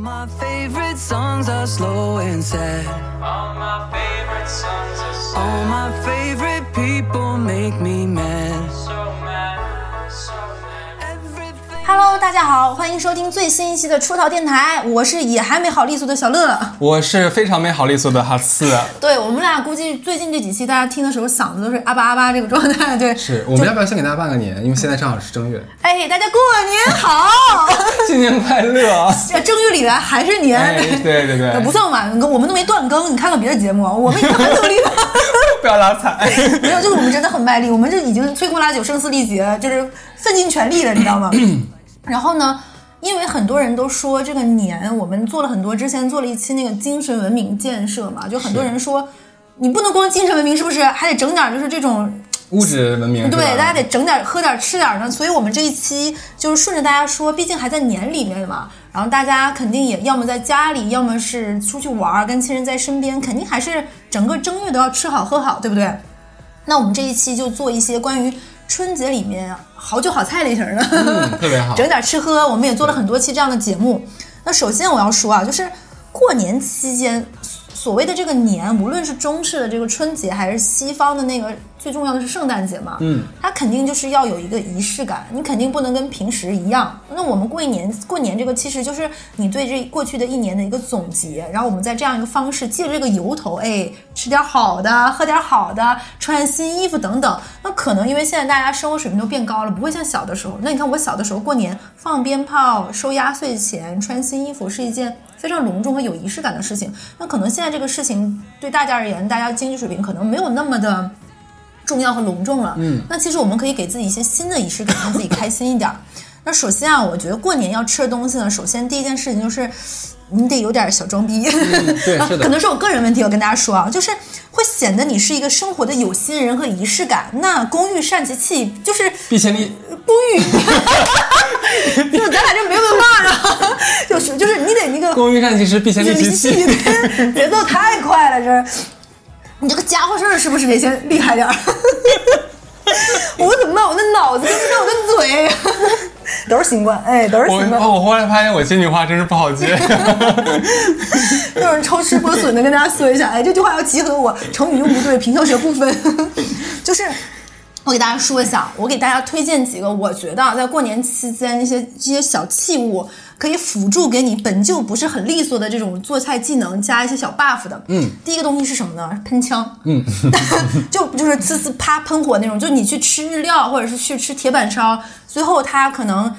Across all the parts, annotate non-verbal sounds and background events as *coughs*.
my favorite songs are slow and sad. All my favorite songs are so, All my favorite people make me mad, Hello，大家好，欢迎收听最新一期的出逃电台，我是也还没好利索的小乐。我是非常没好利索的哈次，对我们俩估计最近这几期大家听的时候嗓子都是阿巴阿巴这个状态。对，是我们要不要先给大家拜个年？因为现在正好是正月，哎，大家过年好，*laughs* 新年快乐！正月里来还是年。哎，对对对，不算晚，我们都没断更。你看看别的节目，我们已经很努力了。*laughs* 不要拉踩。*laughs* 没有，就是我们真的很卖力，我们就已经摧枯拉朽、声嘶力竭，就是奋尽全力了，你知道吗？*clears throat* 然后呢，因为很多人都说这个年，我们做了很多，之前做了一期那个精神文明建设嘛，就很多人说你不能光精神文明，是不是？还得整点就是这种物质文明，对，大家得整点喝点吃点呢，所以我们这一期就是顺着大家说，毕竟还在年里面嘛，然后大家肯定也要么在家里，要么是出去玩儿，跟亲人在身边，肯定还是整个正月都要吃好喝好，对不对？那我们这一期就做一些关于春节里面好酒好菜类型的，嗯，特别好。整点吃喝，我们也做了很多期这样的节目。那首先我要说啊，就是过年期间，所谓的这个年，无论是中式的这个春节，还是西方的那个最重要的是圣诞节嘛，嗯，它肯定就是要有一个仪式感，你肯定不能跟平时一样。那我们过一年，过年这个其实就是你对这过去的一年的一个总结，然后我们在这样一个方式，借着这个由头，哎，吃点好的，喝点好的，穿新衣服等等。那可能因为现在大家生活水平都变高了，不会像小的时候。那你看我小的时候过年放鞭炮、收压岁钱、穿新衣服是一件非常隆重和有仪式感的事情。那可能现在这个事情对大家而言，大家经济水平可能没有那么的。重要和隆重了，嗯，那其实我们可以给自己一些新的仪式感，让自己开心一点儿。*laughs* 那首先啊，我觉得过年要吃的东西呢，首先第一件事情就是你得有点小装逼，对 *laughs* 是的可能是我个人问题，我跟大家说啊，就是会显得你是一个生活的有心人和仪式感。那工欲善其器，就是必先利，工欲，*laughs* 就是咱俩这没文化啊，就是就是你得那个工欲善其事，必先利其器。*laughs* 节奏太快了，这你这个家伙事儿是不是得先厉害点儿？*laughs* 我怎么办？我的脑子跟不上我的嘴，*laughs* 都是新冠，哎，都是新冠。我后来发现我这句话真是不好接。*laughs* 有人超吃剥笋的跟大家说一下，哎，这句话要集合我，成语用不对，平翘舌不分，就是。我给大家说一下，我给大家推荐几个，我觉得啊在过年期间一些这些小器物可以辅助给你本就不是很利索的这种做菜技能加一些小 buff 的。嗯，第一个东西是什么呢？喷枪。嗯，*laughs* 就就是呲呲啪喷火那种，就你去吃日料或者是去吃铁板烧，最后它可能。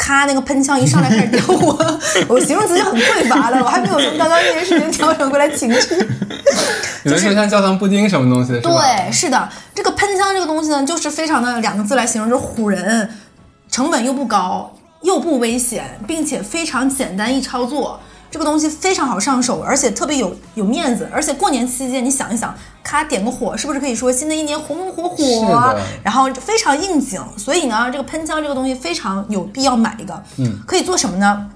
咔，那个喷枪一上来开始点火，*laughs* 我形容词就很匮乏了，我还没有从刚刚那件事情调整过来情绪。*laughs* 有的说像焦糖布丁什么东西的，对，是的，这个喷枪这个东西呢，就是非常的两个字来形容，就是唬人，成本又不高，又不危险，并且非常简单易操作。这个东西非常好上手，而且特别有有面子。而且过年期间，你想一想，咔点个火，是不是可以说新的一年红红火火？然后非常应景。所以呢，这个喷枪这个东西非常有必要买一个。嗯，可以做什么呢？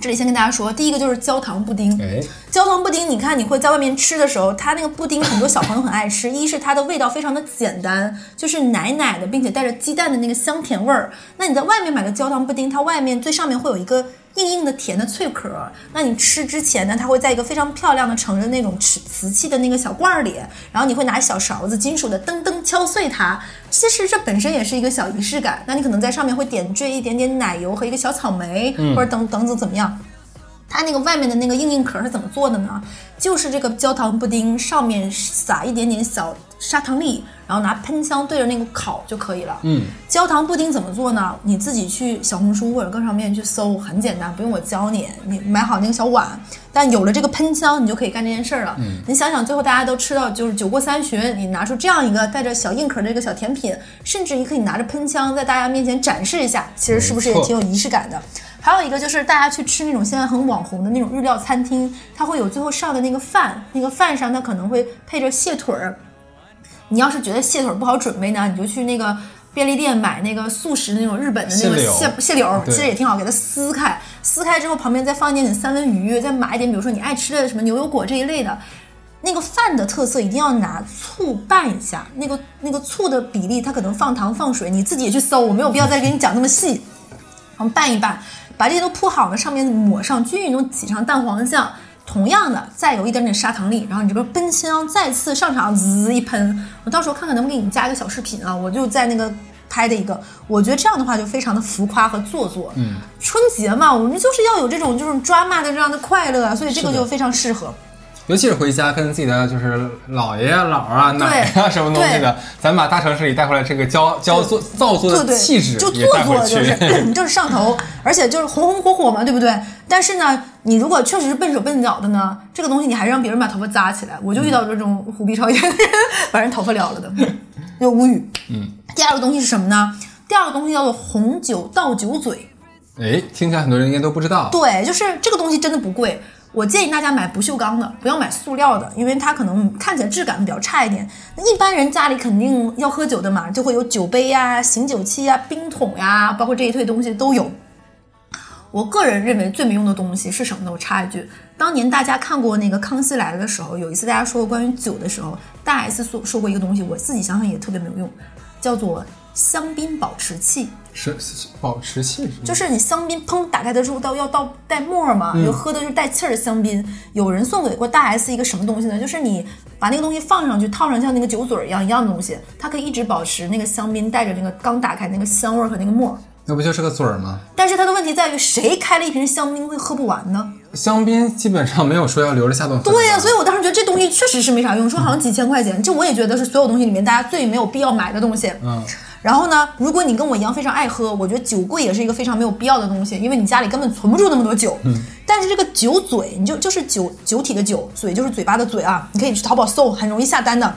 这里先跟大家说，第一个就是焦糖布丁。哎，焦糖布丁，你看你会在外面吃的时候，它那个布丁很多小朋友很爱吃。一是它的味道非常的简单，就是奶奶的，并且带着鸡蛋的那个香甜味儿。那你在外面买的焦糖布丁，它外面最上面会有一个硬硬的甜的脆壳。那你吃之前呢，它会在一个非常漂亮的盛着那种瓷瓷器的那个小罐儿里，然后你会拿小勺子金属的噔噔敲碎它。其实这本身也是一个小仪式感。那你可能在上面会点缀一点点奶油和一个小草莓，或者等等等怎么样？它那个外面的那个硬硬壳是怎么做的呢？就是这个焦糖布丁上面撒一点点小砂糖粒，然后拿喷枪对着那个烤就可以了。嗯，焦糖布丁怎么做呢？你自己去小红书或者各上面去搜，很简单，不用我教你。你买好那个小碗，但有了这个喷枪，你就可以干这件事儿了。嗯，你想想，最后大家都吃到就是酒过三巡，你拿出这样一个带着小硬壳的这个小甜品，甚至你可以拿着喷枪在大家面前展示一下，其实是不是也挺有仪式感的？还有一个就是大家去吃那种现在很网红的那种日料餐厅，它会有最后上的那个饭，那个饭上它可能会配着蟹腿儿。你要是觉得蟹腿儿不好准备呢，你就去那个便利店买那个速食的那种日本的那个蟹蟹蟹柳儿，其实也挺好，给它撕开，撕开之后旁边再放一点点三文鱼，再买一点，比如说你爱吃的什么牛油果这一类的。那个饭的特色一定要拿醋拌一下，那个那个醋的比例，它可能放糖放水，你自己也去搜，我没有必要再给你讲那么细。然后拌一拌，把这些都铺好了，上面抹上均匀的挤上蛋黄酱。同样的，再有一点点砂糖粒，然后你这个喷枪再次上场，滋一喷。我到时候看看能不能给你加一个小视频啊，我就在那个拍的一个。我觉得这样的话就非常的浮夸和做作。嗯，春节嘛，我们就是要有这种就是抓马的这样的快乐啊，所以这个就非常适合。尤其是回家跟自己的就是姥爷啊、姥啊、奶啊什么东西的，咱把大城市里带回来这个焦焦作造作的对对，气质就做作就。是 *laughs* 就是上头，*laughs* 而且就是红红火火嘛，对不对？但是呢，你如果确实是笨手笨脚的呢，这个东西你还让别人把头发扎起来，我就遇到这种虎逼超严的人，*laughs* 把人头发撩了的，就无语。嗯。第二个东西是什么呢？第二个东西叫做红酒倒酒嘴。哎，听起来很多人应该都不知道。对，就是这个东西真的不贵。我建议大家买不锈钢的，不要买塑料的，因为它可能看起来质感比较差一点。那一般人家里肯定要喝酒的嘛，就会有酒杯呀、醒酒器呀、冰桶呀，包括这一堆东西都有。我个人认为最没用的东西是什么呢？我插一句，当年大家看过那个《康熙来了》的时候，有一次大家说过关于酒的时候，大 S 说说过一个东西，我自己想想也特别没有用，叫做香槟保持器。是是保持气质，就是你香槟砰打开的时候到要倒带沫儿嘛，就喝的就是带气儿的香槟。有人送给过大 S 一个什么东西呢？就是你把那个东西放上去，套上像那个酒嘴儿一样一样的东西，它可以一直保持那个香槟带着那个刚打开那个香味儿和那个沫儿。那不就是个嘴儿吗？但是它的问题在于，谁开了一瓶香槟会喝不完呢？香槟基本上没有说要留着下顿喝。对呀、所以我当时觉得这东西确实是没啥用，说好像几千块钱，这我也觉得是所有东西里面大家最没有必要买的东西。嗯，*laughs* 然后呢，如果你跟我一样非常爱喝，我觉得酒柜也是一个非常没有必要的东西，因为你家里根本存不住那么多酒。嗯，但是这个酒嘴，你就就是酒酒体的酒，嘴就是嘴巴的嘴啊，你可以去淘宝搜，很容易下单的，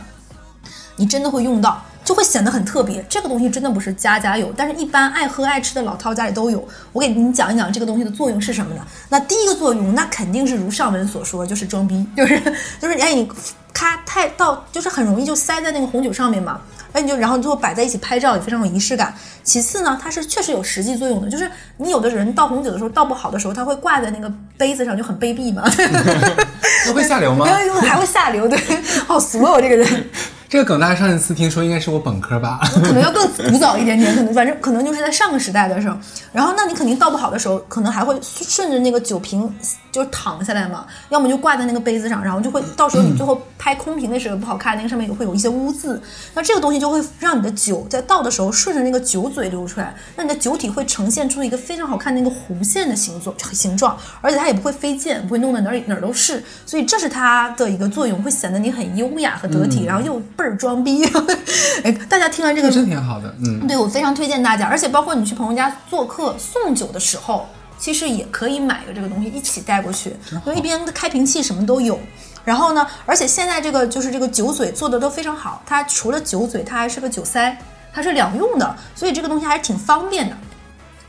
你真的会用到。就会显得很特别，这个东西真的不是家家有，但是一般爱喝爱吃的老饕家里都有。我给你讲一讲这个东西的作用是什么呢？那第一个作用，那肯定是如上文所说，就是装逼，就是就是哎你咔太到，就是很容易就塞在那个红酒上面嘛。哎，你就然后最后摆在一起拍照也非常有仪式感。其次呢，它是确实有实际作用的，就是你有的人倒红酒的时候倒不好的时候，他会挂在那个杯子上，就很卑鄙嘛。*laughs* 那会下流吗？*laughs* 还会下流，对，好俗啊！我这个人。这个梗大家上一次听说应该是我本科吧？可能要更 *laughs* 古早一点点，可能反正可能就是在上个时代的时候。然后，那你肯定倒不好的时候，可能还会顺着那个酒瓶就是淌下来嘛，要么就挂在那个杯子上，然后就会到时候你最后拍空瓶的时候不好看，那个上面也会有一些污渍。那这个东西就会让你的酒在倒的时候顺着那个酒嘴流出来，那你的酒体会呈现出一个非常好看的那个弧线的形状形状，而且它也不会飞溅，不会弄得哪儿哪儿都是。所以这是它的一个作用，会显得你很优雅和得体，然后又倍儿装逼。*laughs* 哎，大家听完这个真挺好的，嗯，对我非常推荐大家，而且包括你去朋友家做客送酒的时候，其实也可以买个这个东西一起带过去，因为一边的开瓶器什么都有。然后呢，而且现在这个就是这个酒嘴做的都非常好，它除了酒嘴，它还是个酒塞，它是两用的，所以这个东西还是挺方便的。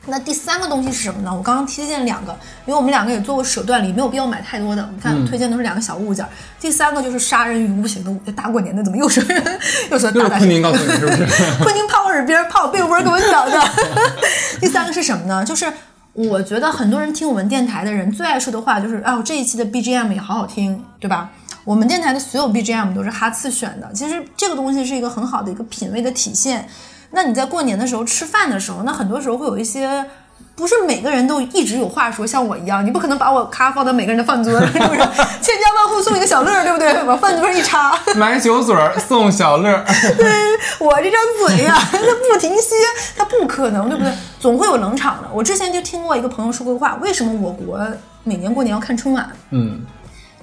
那第三个东西是什么呢？我刚刚推荐两个，因为我们两个也做过舍断离，没有必要买太多的。你看，推荐都是两个小物件。第三个就是杀人于无形的物，大过年的怎么又说又说大大昆宁告诉你是不是？*laughs* 昆宁怕我耳边，怕我被窝给我讲的。*laughs* 第三个是什么呢？就是我觉得很多人听我们电台的人最爱说的话就是，啊，我这一期的 BGM 也好好听，对吧？我们电台的所有 BGM 都是哈次选的，其实这个东西是一个很好的一个品味的体现。那你在过年的时候吃饭的时候，那很多时候会有一些。不是每个人都一直有话说，像我一样，你不可能把我咖放到每个人的饭桌上，*laughs* 是不是？千家万户送一个小乐儿，对不对？往饭桌上一插，买酒嘴儿送小乐 *laughs* 对，我这张嘴呀、它不停歇，它不可能，对不对？总会有冷场的。我之前就听过一个朋友说过话，为什么我国每年过年要看春晚？嗯，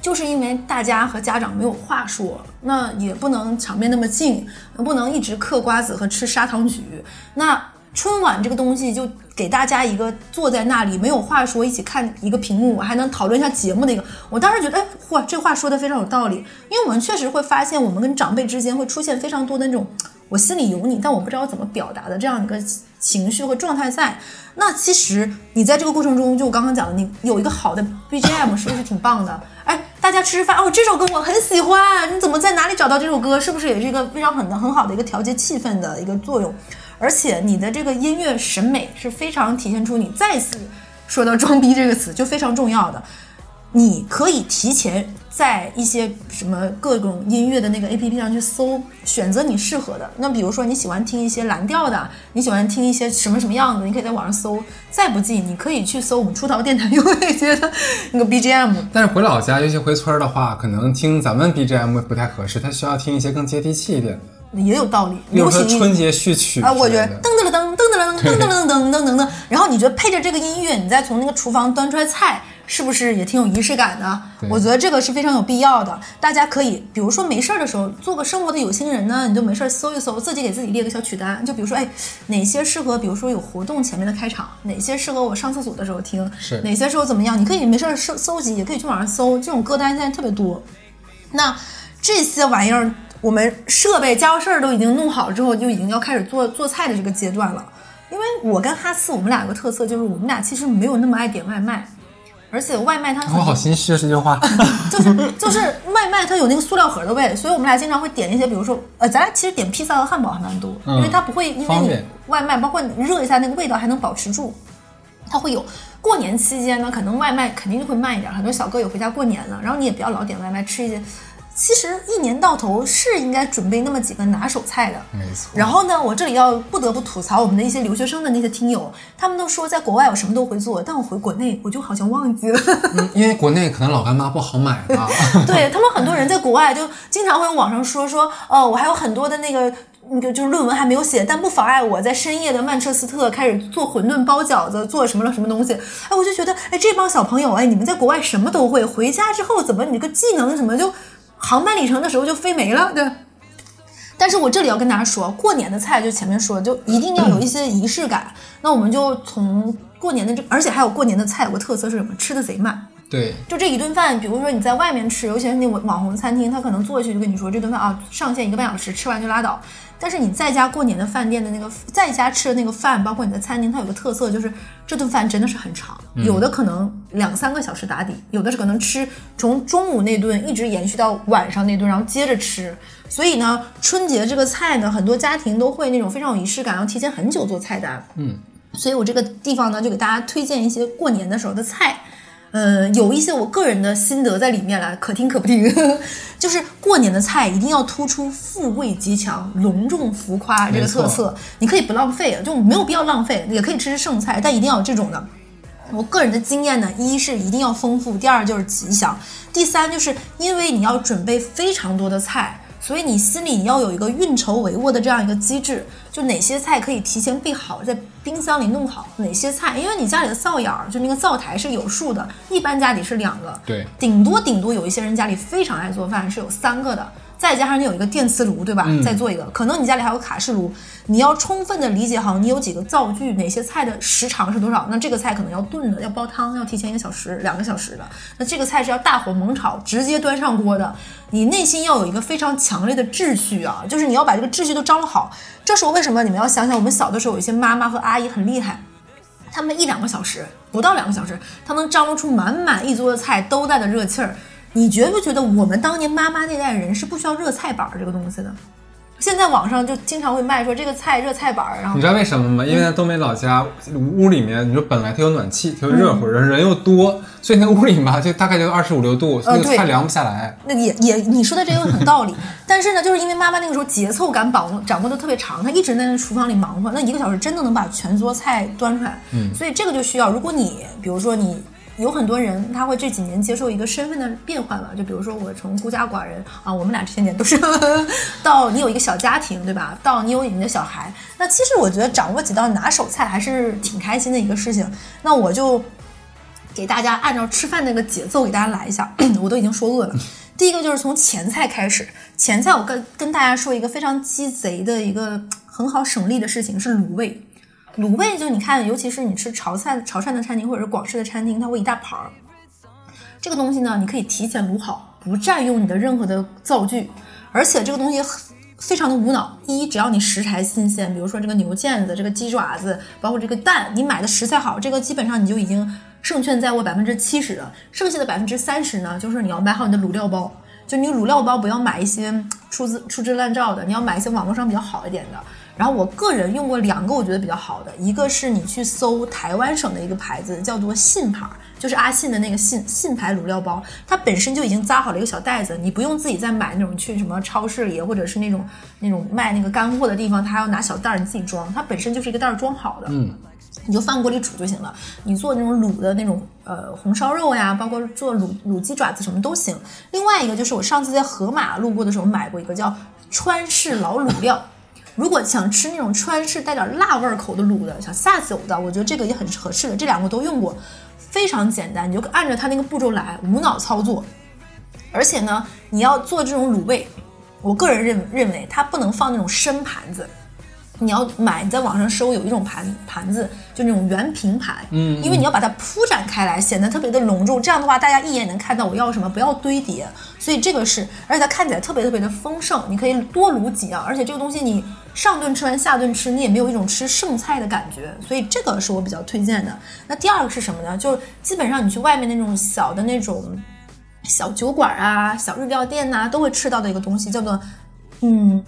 就是因为大家和家长没有话说，那也不能场面那么近，不能一直嗑瓜子和吃砂糖橘。那春晚这个东西就给大家一个坐在那里没有话说，一起看一个屏幕，还能讨论一下节目的一个。我当时觉得，哎，嚯，这话说的非常有道理，因为我们确实会发现，我们跟长辈之间会出现非常多的那种我心里有你，但我不知道怎么表达的这样一个情绪和状态在。那其实你在这个过程中，就我刚刚讲的，你有一个好的 BGM 是不是挺棒的？哎，大家吃饭哦，这首歌我很喜欢，你怎么在哪里找到这首歌？是不是也是一个非常很很好的一个调节气氛的一个作用？而且你的这个音乐审美是非常体现出你再次说到“装逼”这个词就非常重要的。你可以提前在一些什么各种音乐的那个 A P P 上去搜，选择你适合的。那比如说你喜欢听一些蓝调的，你喜欢听一些什么什么样子，你可以在网上搜。再不济，你可以去搜我们出逃电台用那些的那个 B G M。但是回老家，尤其回村儿的话，可能听咱们 BGM 不太合适，他需要听一些更接地气一点的，也有道理，比如说流行春节序曲啊，我觉得噔噔噔噔噔噔噔噔噔噔噔噔，然后你觉得配着这个音乐，你再从那个厨房端出来菜，是不是也挺有仪式感的？我觉得这个是非常有必要的。大家可以，比如说没事儿的时候，做个生活的有心人呢，你就没事儿搜一搜，自己给自己列个小曲单，就比如说，哎，哪些适合，比如说有活动前面的开场，哪些适合我上厕所的时候听，是哪些时候怎么样，你可以没事儿搜搜集，也可以去网上搜，这种歌单现在特别多。那这些玩意儿，我们设备家伙事儿都已经弄好了之后，就已经要开始做做菜的这个阶段了。因为我跟哈斯，我们俩有个特色，就是我们俩其实没有那么爱点外卖，而且外卖它很我好心虚啊这句话。*laughs* 就是就是外卖它有那个塑料盒的味，所以我们俩经常会点一些，比如说呃，咱俩其实点披萨和汉堡还蛮多，嗯因为它不会因为你外卖，包括你热一下那个味道还能保持住。它会有过年期间呢，可能外卖肯定就会慢一点，很多小哥也回家过年了，然后你也不要老点外卖，吃一些。其实一年到头是应该准备那么几个拿手菜的，没错然后呢，我这里要不得不吐槽我们的一些留学生的那些听友，他们都说在国外我什么都会做，但我回国内我就好像忘记了。嗯 *laughs* 因为国内可能老干妈不好买吧。对 *laughs* 他们很多人在国外就经常会网上说说，哦，我还有很多的那个。那个就是论文还没有写，但不妨碍我在深夜的曼彻斯特开始做馄饨、包饺子、做什么了什么东西。哎，我就觉得，哎，这帮小朋友，哎，你们在国外什么都会，回家之后怎么你这个技能怎么就航班里程的时候就飞没了？对。但是我这里要跟大家说，过年的菜就前面说，就一定要有一些仪式感。那我们就从过年的这，而且还有过年的菜有个特色是什么？吃的贼慢。对，就这一顿饭，比如说你在外面吃，尤其是那种网红餐厅，他可能坐下去就跟你说这顿饭啊上线一个半小时，吃完就拉倒。但是你在家过年的饭店的那个在家吃的那个饭，包括你的餐厅，它有个特色就是这顿饭真的是很长，有的可能两三个小时打底，有的是可能吃从中午那顿一直延续到晚上那顿，然后接着吃。所以呢，春节这个菜呢，很多家庭都会那种非常有仪式感，要提前很久做菜单。嗯，所以我这个地方呢，就给大家推荐一些过年的时候的菜。呃，有一些我个人的心得在里面了，可听可不听。*laughs* 就是过年的菜一定要突出富贵吉祥、隆重浮夸这个特色，你可以不浪费，就没有必要浪费，也可以吃吃剩菜，但一定要有这种的。我个人的经验呢，一是一定要丰富，第二就是吉祥，第三就是因为你要准备非常多的菜，所以你心里你要有一个运筹帷幄的这样一个机制，就哪些菜可以提前备好，在冰箱里弄好，哪些菜，因为你家里的灶眼儿就那个灶台是有数的，一般家里是两个，对顶多顶多有一些人家里非常爱做饭，是有三个的。再加上你有一个电磁炉，对吧？再做一个，可能你家里还有卡式炉，你要充分的理解好你有几个灶具，哪些菜的时长是多少。那这个菜可能要炖的，要煲汤，要提前一个小时、两个小时的。那这个菜是要大火猛炒，直接端上锅的。你内心要有一个非常强烈的秩序啊，就是你要把这个秩序都张罗好。这时候为什么你们要想想，我们小的时候有一些妈妈和阿姨很厉害，他们一两个小时，不到两个小时，他能张罗出满满一桌的菜，都带着热气儿。你觉不觉得我们当年妈妈那代人是不需要热菜板儿这个东西的？现在网上就经常会卖说这个菜热菜板儿，然后你知道为什么吗？因为在东北老家屋里面，你说本来它有暖气，它又热乎，人人又多，所以那屋里嘛就大概就二十五六度，那个菜凉不下来。那也也你说的这个很道理，但是呢，就是因为妈妈那个时候节奏感把握掌握的特别长，她一直在那厨房里忙活，那一个小时真的能把全桌菜端出来。嗯，所以这个就需要，如果你比如说你有很多人，他会这几年接受一个身份的变换吧，就比如说我从孤家寡人啊，我们俩这些年都是 *laughs* 到你有一个小家庭，对吧？到你有你的小孩，那其实我觉得掌握几道拿手菜还是挺开心的一个事情。那我就。给大家按照吃饭那个节奏给大家来一下，*clears throat* 我都已经说饿了。第一个就是从前菜开始，前菜我跟跟大家说一个非常鸡贼的一个很好省力的事情是卤味。卤味就你看，尤其是你吃潮菜潮汕的餐厅或者是广式的餐厅，它会一大盘儿。这个东西呢，你可以提前卤好，不占用你的任何的灶具，而且这个东西非常的无脑。一，只要你食材新鲜，比如说这个牛腱子、这个鸡爪子，包括这个蛋，你买的食材好，这个基本上你就已经胜券在握百分之七十了。剩下的百分之三十呢，就是你要买好你的卤料包。就你卤料包不要买一些粗制粗制滥造的，你要买一些网络上比较好一点的。然后我个人用过两个我觉得比较好的，一个是你去搜台湾省的一个牌子，叫做信牌，就是阿信的那个信信牌卤料包，它本身就已经扎好了一个小袋子，你不用自己再买那种去什么超市里或者是那种那种卖那个干货的地方，他还要拿小袋儿你自己装，它本身就是一个袋儿装好的。嗯，你就放锅里煮就行了。你做那种卤的那种呃红烧肉呀，包括做卤卤鸡爪子什么都行。另外一个就是我上次在盒马路过的时候买过一个叫川式老卤料。如果想吃那种川式带点辣味儿口的卤的，想下酒的，我觉得这个也很合适的。这两个都用过，非常简单，你就按照它那个步骤来，无脑操作。而且呢，你要做这种卤味，我个人认认为它不能放那种深盘子。你要买，你在网上搜有一种盘盘子，就那种圆平盘，嗯因为你要把它铺展开来，显得特别的隆重。这样的话，大家一眼能看到我要什么，不要堆叠。所以这个是，而且它看起来特别特别的丰盛，你可以多卤几样，而且这个东西你上顿吃完下顿吃，你也没有一种吃剩菜的感觉，所以这个是我比较推荐的。那第二个是什么呢？就是基本上你去外面那种小的那种小酒馆啊、小日料店呐、都会吃到的一个东西，叫做嗯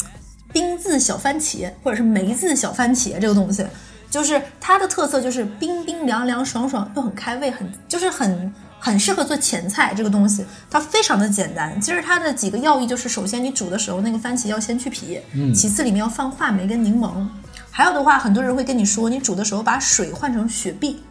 冰渍小番茄或者是梅子小番茄这个东西，就是它的特色就是冰冰凉凉、爽爽又很开胃，很就是很很适合做前菜这个东西。它非常的简单，其实它的几个要义就是：首先你煮的时候那个番茄要先去皮，其次里面要放话梅跟柠檬，还有的话很多人会跟你说，你煮的时候把水换成雪碧。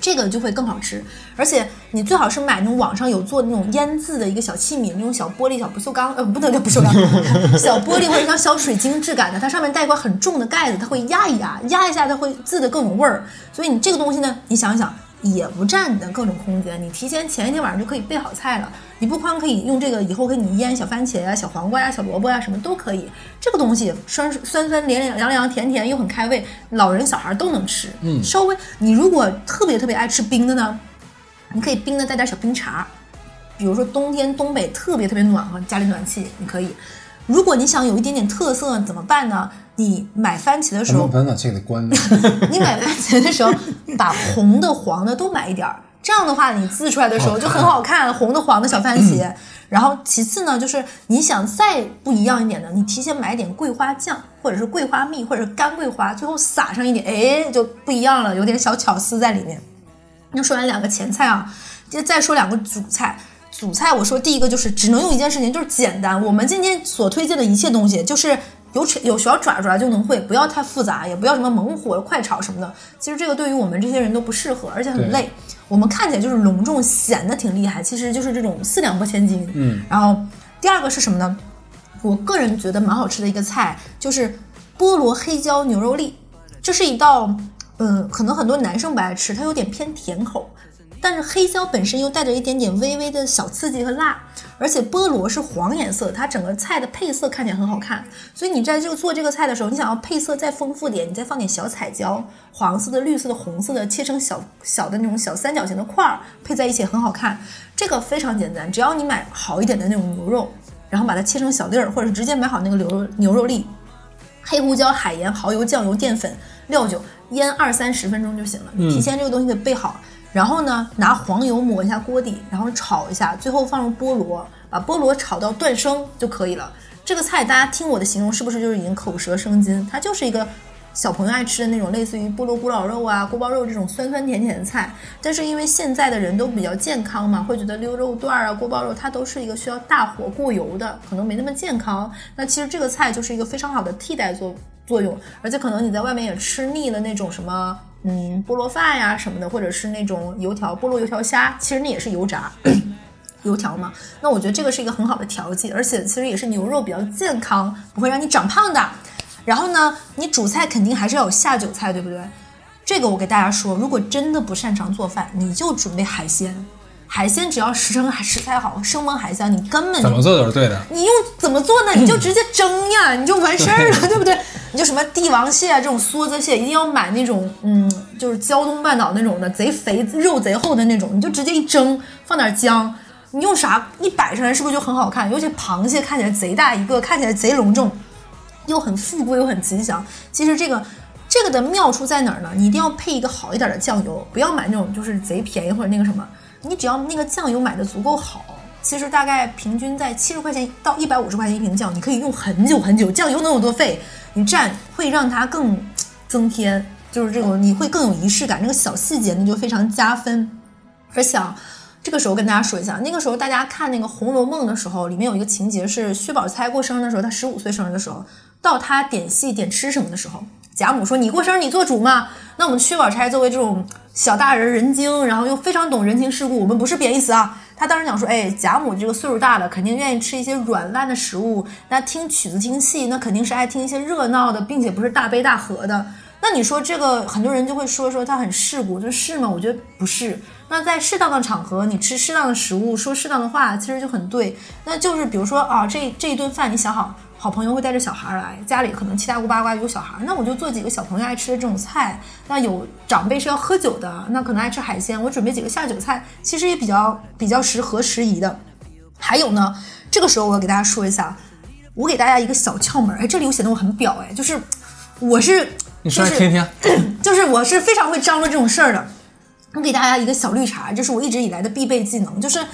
这个就会更好吃，而且你最好是买那种网上有做那种腌制的一个小器皿，那种小玻璃、小不锈钢，呃，不能叫不锈钢，*laughs* 小玻璃或者像小水晶质感的，它上面带一块很重的盖子，它会压一压，压一下它会渍的更有味儿。所以你这个东西呢，你想想也不占你的各种空间，你提前前一天晚上就可以备好菜了。你不光可以用这个以后给你腌小番茄呀、小黄瓜呀、小萝卜呀，什么都可以。这个东西酸酸酸凉凉凉凉甜甜又很开胃，老人小孩都能吃。嗯，稍微你如果特别特别爱吃冰的呢，你可以冰的带点小冰碴，比如说冬天东北特别特别暖和，家里暖气你可以。如果你想有一点点特色怎么办呢？你买番茄的时候。*laughs* 你买番茄的时候，把红的、黄的都买一点儿，这样的话你滋出来的时候就很好看，红的、黄的小番茄。然后其次呢，就是你想再不一样一点的，你提前买点桂花酱，或者是桂花蜜，或者是干桂花，最后撒上一点，哎，就不一样了，有点小巧思在里面。那说完两个前菜啊，就再说两个主菜。主菜我说第一个就是只能用一件事情，就是简单。我们今天所推荐的一切东西，就是有扯有小爪爪就能会，不要太复杂，也不要什么猛火快炒什么的。其实这个对于我们这些人都不适合，而且很累。我们看起来就是隆重，显得挺厉害，其实就是这种四两拨千斤。嗯，然后第二个是什么呢？我个人觉得蛮好吃的一个菜，就是菠萝黑椒牛肉粒。这是一道，嗯，可能很多男生不爱吃，它有点偏甜口。但是黑椒本身又带着一点点微微的小刺激和辣，而且菠萝是黄颜色，它整个菜的配色看起来很好看。所以你在这个做这个菜的时候，你想要配色再丰富点，你再放点小彩椒，黄色的、绿色的、红色的，切成小小的那种小三角形的块儿，配在一起很好看。这个非常简单，只要你买好一点的那种牛肉，然后把它切成小粒儿，或者是直接买好那个牛肉牛肉粒，黑胡椒、海盐、蚝油、酱油、淀粉、料酒，腌二三十分钟就行了。你提前这个东西得备好。然后呢，拿黄油抹一下锅底，然后炒一下，最后放入菠萝，把菠萝炒到断生就可以了。这个菜大家听我的形容，是不是就是已经口舌生津？它就是一个小朋友爱吃的那种，类似于菠萝咕老肉啊、锅包肉这种酸酸甜甜的菜。但是因为现在的人都比较健康嘛，会觉得溜肉段啊、锅包肉它都是一个需要大火过油的，可能没那么健康。那其实这个菜就是一个非常好的替代作作用，而且可能你在外面也吃腻了那种什么。嗯，菠萝饭呀什么的，或者是那种油条、菠萝油条虾，其实那也是油炸 *clears throat* 油条嘛。那我觉得这个是一个很好的调剂，而且其实也是牛肉比较健康，不会让你长胖的。然后呢，你主菜肯定还是要有下酒菜，对不对？这个我给大家说，如果真的不擅长做饭，你就准备海鲜。海鲜只要食生食材好，生猛海鲜你根本怎么做都是对的。你用怎么做呢？你就直接蒸呀，你就完事儿了，对不对？你就什么帝王蟹啊，这种梭子蟹，一定要买那种，嗯，就是胶东半岛那种的，贼肥肉贼厚的那种，你就直接一蒸，放点姜，你用啥一摆上来，是不是就很好看？尤其螃蟹看起来贼大一个，看起来贼隆重，又很富贵又很吉祥。其实这个这个的妙处在哪儿呢？你一定要配一个好一点的酱油，不要买那种就是贼便宜或者那个什么。你只要那个酱油买的足够好，其实大概平均在七十块钱到一百五十块钱一瓶酱，你可以用很久很久。酱油能有多费？你蘸会让它更增添，就是这种你会更有仪式感，这个小细节那就非常加分。而且啊，这个时候跟大家说一下，那个时候大家看那个《红楼梦》的时候，里面有一个情节是薛宝钗过生日的时候，她十五岁生日的时候，到她点戏点吃什么的时候，贾母说：“你过生日你做主嘛。”那我们薛宝钗作为这种小大人人精，然后又非常懂人情世故，我们不是贬义词啊。他当时讲说：“哎，贾母这个岁数大了，肯定愿意吃一些软烂的食物。那听曲子听戏，那肯定是爱听一些热闹的，并且不是大悲大和的。”那你说这个，很多人就会说说他很世故，就是吗？我觉得不是。那在适当的场合，你吃适当的食物，说适当的话，其实就很对。那就是比如说啊，这这一顿饭，你想好，好朋友会带着小孩来，家里可能七大姑八大姨有小孩，那我就做几个小朋友爱吃的这种菜。那有长辈是要喝酒的，那可能爱吃海鲜，我准备几个下酒菜，其实也比较比较适合时宜的。还有呢，这个时候我要给大家说一下，我给大家一个小窍门，哎，这里我显得我很表，哎，就是我是。你说来听听，*clears throat* 就是我是非常会张罗这种事儿的。我给大家一个小绿茶，这是我一直以来的必备技能，就是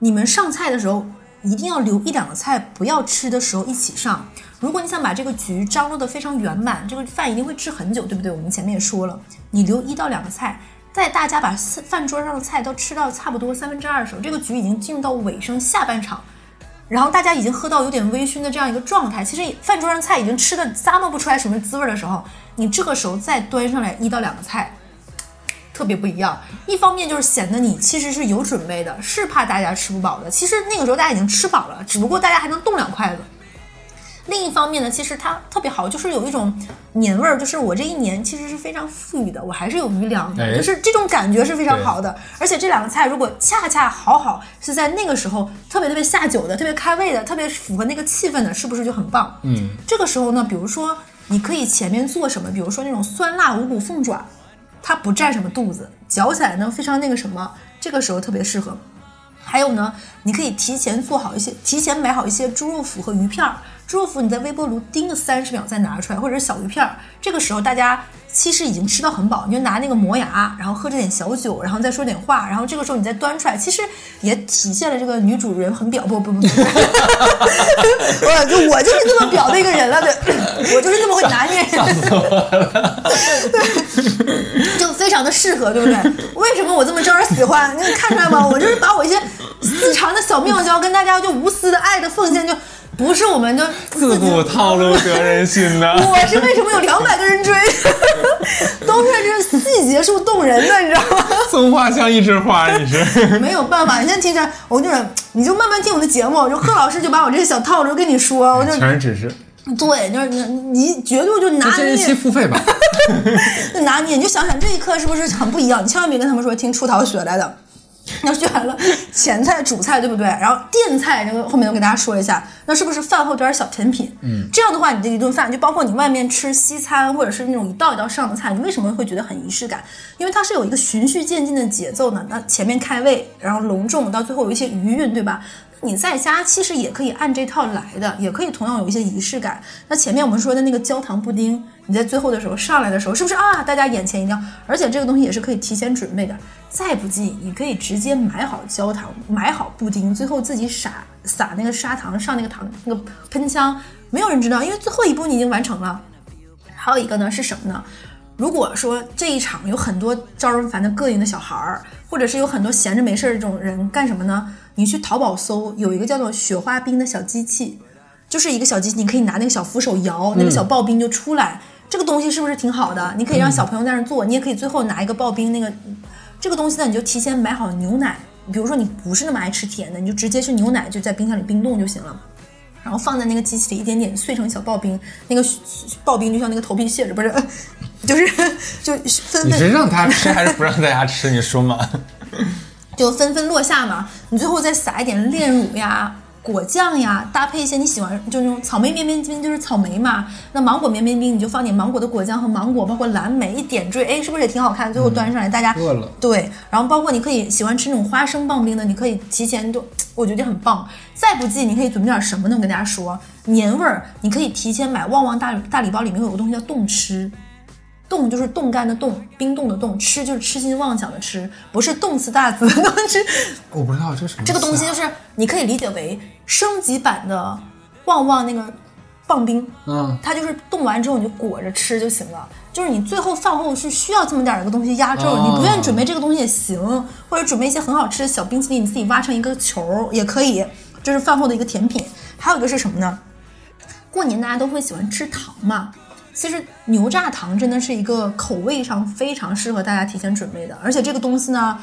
你们上菜的时候一定要留一两个菜，不要吃的时候一起上。如果你想把这个局张罗的非常圆满，这个饭一定会吃很久，对不对？我们前面也说了，你留一到两个菜，在大家把饭桌上的菜都吃到差不多三分之二的时候，这个局已经进入到尾声下半场。然后大家已经喝到有点微醺的这样一个状态，其实饭桌上菜已经吃的咂摸不出来什么滋味的时候，你这个时候再端上来一到两个菜，特别不一样。一方面就是显得你其实是有准备的，是怕大家吃不饱的。其实那个时候大家已经吃饱了，只不过大家还能动两筷子。另一方面呢，其实它特别好，就是有一种年味儿，就是我这一年其实是非常富裕的，我还是有余粮的，就是这种感觉是非常好的。而且这两个菜如果恰恰好好是在那个时候特别特别下酒的、特别开胃的、特别符合那个气氛的，是不是就很棒？嗯，这个时候呢，比如说你可以前面做什么，比如说那种酸辣五谷凤爪，它不占什么肚子，嚼起来呢非常那个什么，这个时候特别适合。还有呢，你可以提前做好一些，提前买好一些猪肉脯和鱼片儿。猪肉脯你在微波炉叮个三十秒再拿出来，或者是小鱼片儿。这个时候大家其实已经吃到很饱，你就拿那个磨牙，然后喝着点小酒，然后再说点话，然后这个时候你再端出来，其实也体现了这个女主人很表不不不不，我 *laughs* 就我就是这么表的一个人了，对，我就是这么会拿捏，人，就非常的适合，对不对？为什么我这么招人喜欢？你看出来吗？我就是把我一些私藏的小妙招跟大家就无私的爱的奉献就。不是我们的自古套路得人心的。*laughs* 我是为什么有两百个人追？*laughs* 都是这细节是不动人的，你知道吗？松花像一枝花，你是 *laughs* 没有办法。你先听着，我就是你就慢慢听我的节目，就贺老师就把我这些小套路跟你说，我就全是知识。对，就是你你绝对就拿捏。这一期付费吧。拿捏，你就想想这一刻是不是很不一样？你千万别跟他们说听出逃学来的。那学完了前菜、主菜，对不对？然后垫菜，这个后面我给大家说一下，那是不是饭后点小甜品？嗯，这样的话，你这一顿饭就包括你外面吃西餐，或者是那种一道一道上的菜，你为什么会觉得很仪式感？因为它是有一个循序渐进的节奏呢。那前面开胃，然后隆重，到最后有一些余韵，对吧？你在家其实也可以按这套来的，也可以同样有一些仪式感。那前面我们说的那个焦糖布丁，你在最后的时候上来的时候，是不是啊？大家眼前一亮，而且这个东西也是可以提前准备的。再不济，你可以直接买好焦糖，买好布丁，最后自己撒撒那个砂糖，上那个糖那个喷枪，没有人知道，因为最后一步你已经完成了。还有一个呢是什么呢？如果说这一场有很多招人烦的膈应的小孩儿，或者是有很多闲着没事儿这种人干什么呢？你去淘宝搜，有一个叫做雪花冰的小机器，就是一个小机器，你可以拿那个小扶手摇，那个小刨冰就出来。这个东西是不是挺好的？你可以让小朋友在那儿做，你也可以最后拿一个刨冰。那个这个东西呢，你就提前买好牛奶，比如说你不是那么爱吃甜的，你就直接去牛奶就在冰箱里冰冻就行了，然后放在那个机器里，一点点碎成小刨冰，那个刨冰就像那个头皮屑子，不是，*laughs* 就是就纷纷。你是让他吃还是不让大家吃？你说嘛？*laughs* 就纷纷落下嘛，你最后再撒一点炼乳呀、果酱呀，搭配一些你喜欢，就那种草莓绵绵冰就是草莓嘛，那芒果绵绵冰你就放点芒果的果酱和芒果，包括蓝莓一点缀，哎，是不是也挺好看？最后端上来，大家饿了。对，然后包括你可以喜欢吃那种花生棒冰的，你可以提前就，我觉得很棒。再不济，你可以准备点什么呢？我跟大家说，年味儿，你可以提前买旺旺大大礼包，里面有个东西叫冻吃。冻就是冻干的冻，冰冻的冻，吃就是痴心妄想的吃，不是动词大词的吃。*laughs* 我不知道这是什么、这个东西，就是你可以理解为升级版的旺旺那个棒冰，嗯，它就是冻完之后你就裹着吃就行了。就是你最后饭后是需要这么点儿一个东西压轴，哦你不愿意准备这个东西也行，或者准备一些很好吃的小冰淇淋，你自己挖成一个球也可以，这是饭后的一个甜品。还有一个是什么呢？过年大家都会喜欢吃糖嘛，其实牛轧糖真的是一个口味上非常适合大家提前准备的，而且这个东西呢，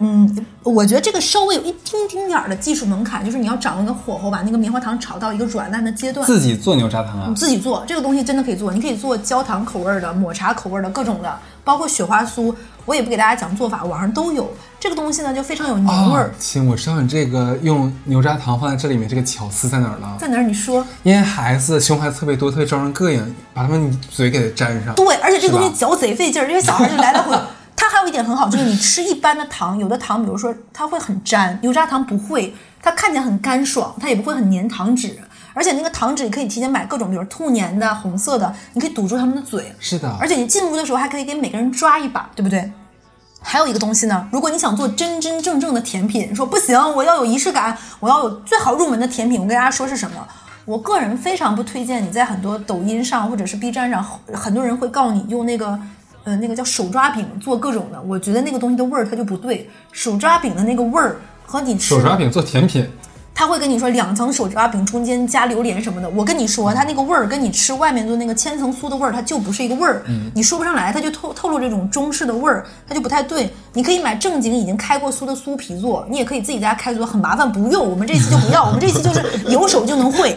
嗯，我觉得这个稍微有一丁丁点儿的技术门槛，就是你要掌握一个火候，把那个棉花糖炒到一个软烂的阶段。自己做牛轧糖啊你，自己做这个东西真的可以做，你可以做焦糖口味儿的、抹茶口味儿的各种的，包括雪花酥。我也不给大家讲做法，网上都有。这个东西呢就非常有年味儿哦。亲，我知道你这个用牛轧糖放在这里面，这个巧思在哪儿了？在哪儿？你说因为孩子熊孩子特别多，特别招人膈应，把他们嘴给粘上。对，而且这个东西嚼贼费劲儿，因为小孩就来来回。*laughs* 它还有一点很好，就是你吃一般的糖，有的糖，比如说它会很粘，牛轧糖不会，它看起来很干爽，它也不会很粘糖纸，而且那个糖纸你可以提前买各种，比如兔年的、红色的，你可以堵住他们的嘴。是的，而且你进屋的时候还可以给每个人抓一把，对不对？还有一个东西呢，如果你想做真真正正的甜品，说不行，我要有仪式感，我要有最好入门的甜品，我跟大家说是什么？我个人非常不推荐你在很多抖音上或者是 B 站上，很多人会告诉你用那个。呃，那个叫手抓饼做各种的，我觉得那个东西的味儿它就不对。手抓饼的那个味儿和你吃手抓饼做甜品，他会跟你说两层手抓饼中间加榴莲什么的。我跟你说，它那个味儿跟你吃外面的那个千层酥的味儿，它就不是一个味儿。你说不上来，它就透透露这种中式的味儿，它就不太对。你可以买正经已经开过酥的酥皮做，你也可以自己在家开做，很麻烦，不用。我们这期就不要，我们这期就是 *laughs* 有手就能会。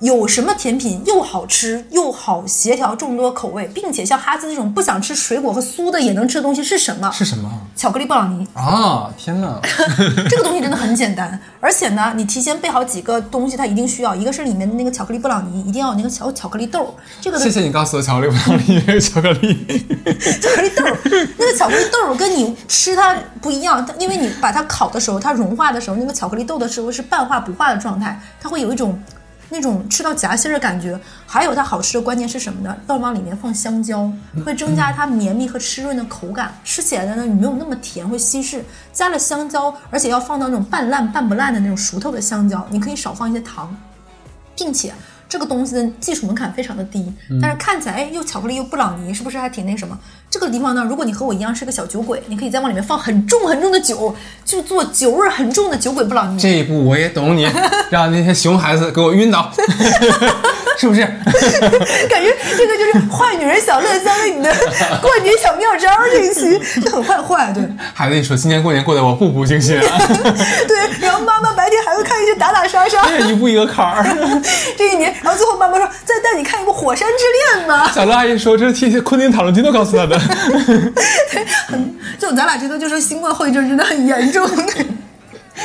有什么甜品又好吃又好协调众多口味，并且像哈斯这种不想吃水果和酥的也能吃的东西是什么？是什么巧克力布朗尼。啊？天哪！*laughs* 这个东西真的很简单，而且呢，你提前备好几个东西，它一定需要，一个是里面的那个巧克力布朗尼，一定要有那个小巧克力豆儿，这个的谢谢你告诉我巧克力布朗尼有巧克力。*laughs* 巧克力豆儿，那个巧克力豆儿跟你吃它不一样，它因为你把它烤的时候，它融化的时候，那个巧克力豆的时候是半化不化的状态，它会有一种那种吃到夹心儿的感觉。还有它好吃的关键是什么呢？要往里面放香蕉，会增加它绵密和湿润的口感，吃起来的呢你没有那么甜，会稀释。加了香蕉，而且要放到那种半烂半不烂的那种熟透的香蕉，你可以少放一些糖。并且这个东西的技术门槛非常的低，但是看起来哎又巧克力又布朗尼，是不是还挺那什么？这个地方呢，如果你和我一样是个小酒鬼，你可以再往里面放很重很重的酒，就做酒味很重的酒鬼布朗尼。这一步我也懂你，*laughs* 让那些熊孩子给我晕倒，是不是？*laughs* 感觉这个就是坏女人小乐香里的 *laughs* 过年小妙招这一期就很坏坏，对孩子一说今年过年过得我步步惊心啊，*laughs* 对。然后妈妈白天还会看一些打打杀杀，这一步一个坎儿。这一年，然后最后妈妈说再带你看一部《火山之恋》吧。小乐阿姨说这是替昆汀塔伦蒂诺告诉她的。对，很就咱俩这都，就说新冠后遗症真的很严重。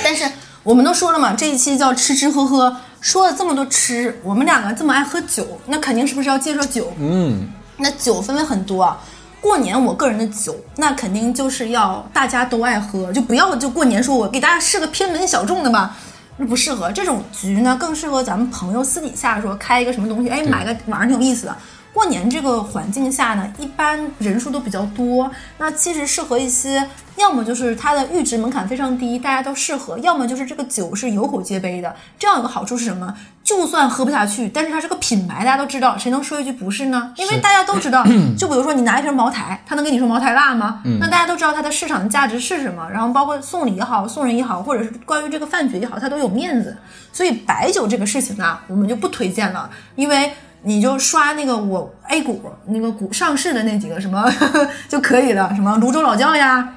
但是我们都说了嘛，这一期叫吃吃喝喝，说了这么多吃，我们两个这么爱喝酒，那肯定是不是要介绍酒？嗯，那酒分为很多啊。过年我个人的酒，那肯定就是要大家都爱喝，就不要就过年说我给大家试个偏门小众的吧，那不适合。这种局呢，更适合咱们朋友私底下说开一个什么东西，哎，买个晚上挺有意思的。过年这个环境下呢，一般人数都比较多，那其实适合一些，要么就是它的阈值门槛非常低，大家都适合；要么就是这个酒是有口皆碑的。这样有个好处是什么？就算喝不下去，但是它是个品牌，大家都知道，谁能说一句不是呢？因为大家都知道，*clears throat* 就比如说你拿一瓶茅台，他能跟你说茅台辣吗？那大家都知道它的市场价值是什么，然后包括送礼也好，送人也好，或者是关于这个饭局也好，它都有面子。所以白酒这个事情呢，我们就不推荐了，因为。你就刷那个我 A 股那个股上市的那几个什么 *laughs* 就可以了，什么泸州老窖呀、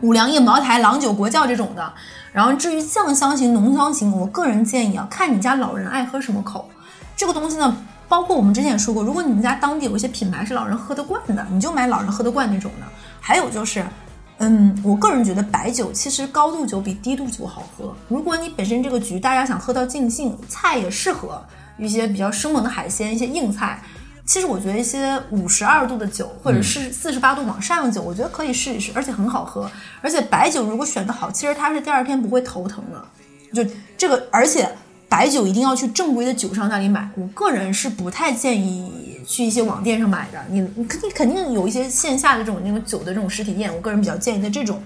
五粮液、茅台、郎酒、国窖这种的。然后至于酱香型、浓香型，我个人建议啊，看你家老人爱喝什么口。这个东西呢，包括我们之前也说过，如果你们家当地有一些品牌是老人喝得惯的，你就买老人喝得惯那种的。还有就是。嗯，我个人觉得白酒其实高度酒比低度酒好喝。如果你本身这个局大家想喝到尽兴，菜也适合一些比较生猛的海鲜，一些硬菜。其实我觉得一些五十二度的酒，或者是四十八度往上的酒，我觉得可以试一试，而且很好喝。而且白酒如果选得好，其实它是第二天不会头疼的。就这个，而且白酒一定要去正规的酒商那里买。我个人是不太建议去一些网店上买的。你你肯定肯定有一些线下的这种那种酒的这种实体店，我个人比较建议的这种。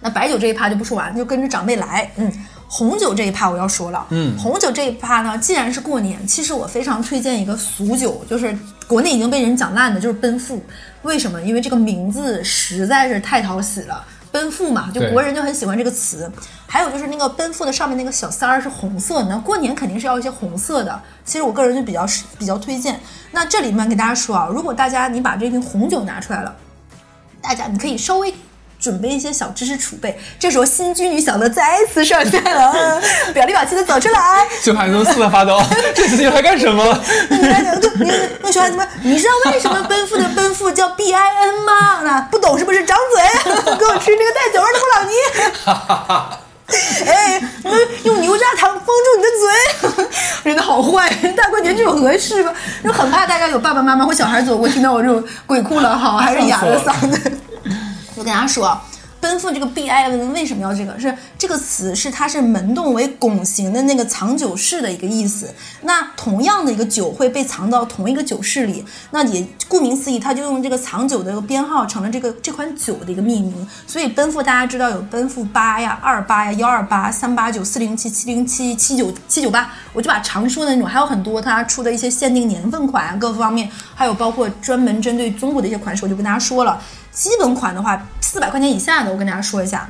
那白酒这一趴就不说完，就跟着长辈来。嗯，红酒这一趴我要说了，嗯红酒这一趴呢，既然是过年，其实我非常推荐一个俗酒，就是国内已经被人讲烂的，就是奔富。为什么？因为这个名字实在是太讨喜了。奔富嘛，就国人就很喜欢这个词。还有就是那个奔富的上面那个小三儿是红色的，那过年肯定是要一些红色的。其实我个人就比较比较推荐。那这里面给大家说啊，如果大家你把这瓶红酒拿出来了，大家你可以稍微准备一些小知识储备。这时候新居女小的再次上线了，嗯 *laughs* 表里表气的走出来。熊孩子都瑟瑟发抖，*laughs* 这次又来干什么？你看，对，你那熊孩子们，你知道为什么奔赴的奔赴叫 B I N 吗？那不懂是不是？张嘴，给我吃那个带酒味的布朗尼。哎，嗯用牛轧糖封住你的嘴，真的好坏！大过年这种合适吗？就很怕大家有爸爸妈妈或小孩走过，听到我这种鬼哭狼嚎，还是哑着嗓子。我跟大家说，奔赴这个 B I N 为什么要这个？是这个词是它是门洞为拱形的那个藏酒室的一个意思。那同样的一个酒会被藏到同一个酒室里，那也顾名思义，它就用这个藏酒的一个编号成了这个这款酒的一个命名。所以奔赴大家知道有奔赴八呀、二八呀、幺二八、三八九、四零七、七零七、七九七九八，我就把常说的那种，还有很多它出的一些限定年份款啊，各方面，还有包括专门针对中国的一些款式，我就跟大家说了。基本款的话，四百块钱以下的，我跟大家说一下，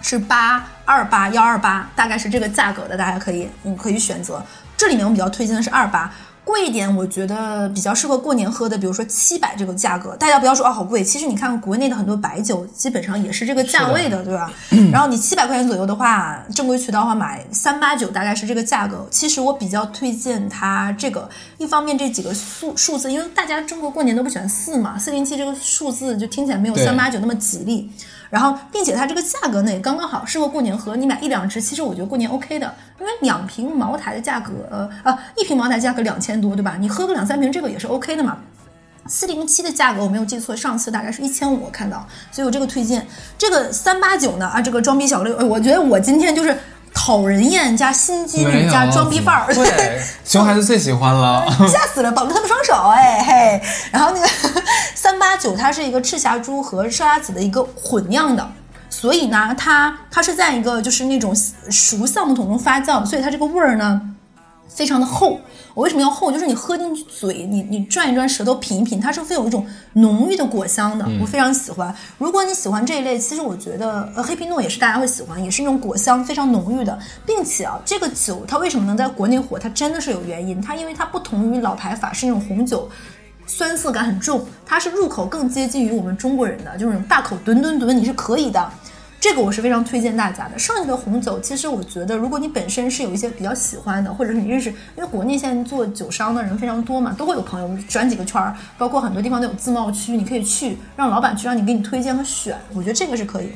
是八二八幺二八，大概是这个价格的，大家可以嗯可以选择。这里面我比较推荐的是二八，贵一点，我觉得比较适合过年喝的，比如说七百这个价格，大家不要说啊好贵，其实你看国内的很多白酒基本上也是这个价位的，对吧？然后你七百块钱左右的话，正规渠道的话买三八九大概是这个价格。其实我比较推荐它这个，一方面这几个数数字，因为大家中国过年都不喜欢四嘛，四零七这个数字就听起来没有对三八九那么吉利。然后，并且它这个价格呢也刚刚好，适合过年喝。你买一两支，其实我觉得过年 OK 的，因为两瓶茅台的价格，呃啊，一瓶茅台价格两千多，对吧？你喝个两三瓶这个也是 OK 的嘛。四零七的价格我没有记错，上次大概是一千五，我看到，所以我这个推荐。这个三八九呢，啊，这个装逼小六，我觉得我今天就是讨人厌加心机女加装逼范儿，对，*laughs* 熊孩子最喜欢了。*laughs* 吓死了，绑住他们双手，哎嘿。然后那个 *laughs* 三八九，它是一个赤霞珠和沙拉子的一个混酿的，所以呢，它它是在一个就是那种熟橡木桶中发酵，所以它这个味儿呢非常的厚。我为什么要厚？就是你喝进去嘴，你你转一转舌头品一品，它是会有一种浓郁的果香的，我非常喜欢。如果你喜欢这一类，其实我觉得呃黑皮诺也是大家会喜欢，也是那种果香非常浓郁的，并且啊这个酒它为什么能在国内火？它真的是有原因，它因为它不同于老牌法式那种红酒。酸涩感很重，它是入口更接近于我们中国人的，就是那种大口吨吨吨，你是可以的。这个我是非常推荐大家的。剩下的红酒，其实我觉得，如果你本身是有一些比较喜欢的，或者是你认识，因为国内现在做酒商的人非常多嘛，都会有朋友转几个圈儿，包括很多地方都有自贸区，你可以去让老板去让你给你推荐和选，我觉得这个是可以。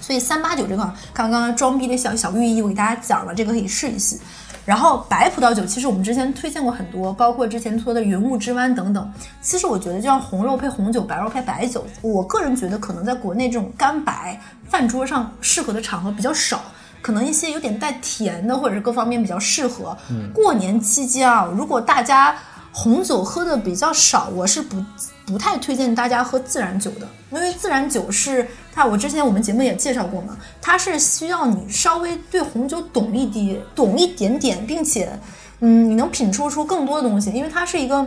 所以三八九这款，刚刚装逼的小小寓意，我给大家讲了，这个可以试一试。然后白葡萄酒，其实我们之前推荐过很多，包括之前说的云雾之湾等等。其实我觉得，就像红肉配红酒，白肉配白酒，我个人觉得可能在国内这种干白饭桌上适合的场合比较少，可能一些有点带甜的，或者是各方面比较适合。过年期间啊，如果大家红酒喝的比较少，我是不不太推荐大家喝自然酒的，因为自然酒是它，我之前我们节目也介绍过嘛，它是需要你稍微对红酒懂一滴，懂一点点，并且，嗯，你能品出出更多的东西，因为它是一个，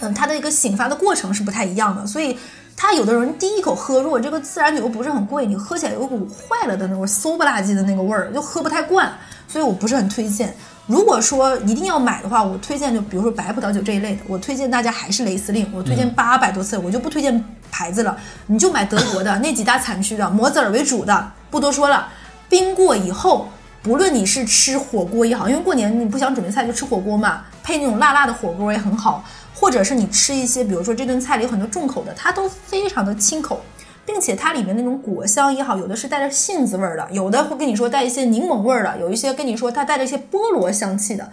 嗯，它的一个醒发的过程是不太一样的，所以。它有的人第一口喝，如果这个自然酒又不是很贵，你喝起来有股坏了的那种馊不拉几的那个味儿，就喝不太惯，所以我不是很推荐。如果说一定要买的话，我推荐就比如说白葡萄酒这一类的，我推荐大家还是雷司令，我推荐八百多次，我就不推荐牌子了，你就买德国的 *coughs* 那几大产区的，摩泽尔为主的，不多说了。冰过以后，不论你是吃火锅也好，因为过年你不想准备菜就吃火锅嘛，配那种辣辣的火锅也很好，或者是你吃一些，比如说这顿菜里有很多重口的，它都非常的清口。并且它里面那种果香也好，有的是带着杏子味儿的，有的会跟你说带一些柠檬味儿的，有一些跟你说它带着一些菠萝香气的，